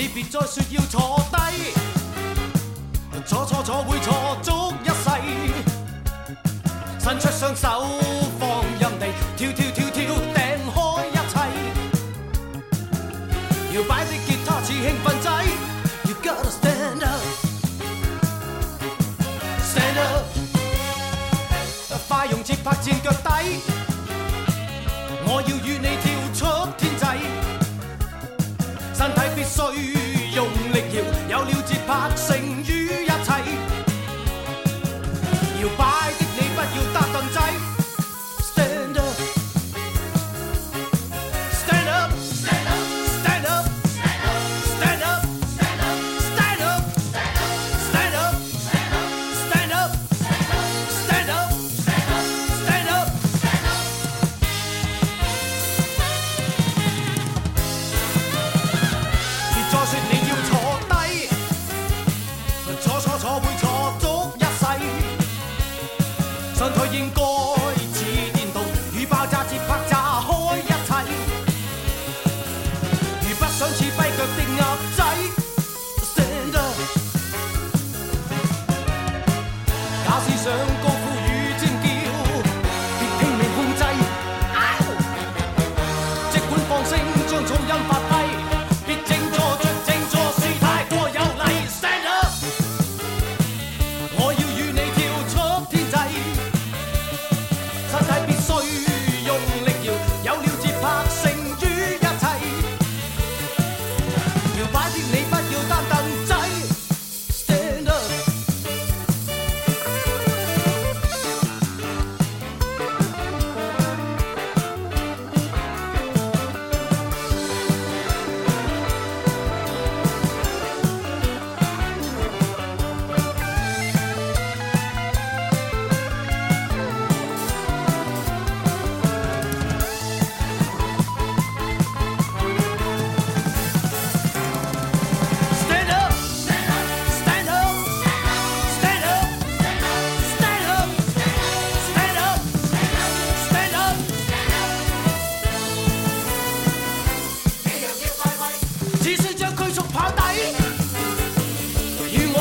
你别再说要坐低，坐坐坐会坐足一世。伸出双手，放任地跳跳跳跳，掟开一切。摇摆的吉他似兴奋剂。You gotta stand up, stand up。快用节拍践脚底，我要与你跳。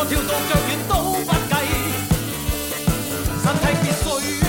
跳到脚软都不计，身体变衰。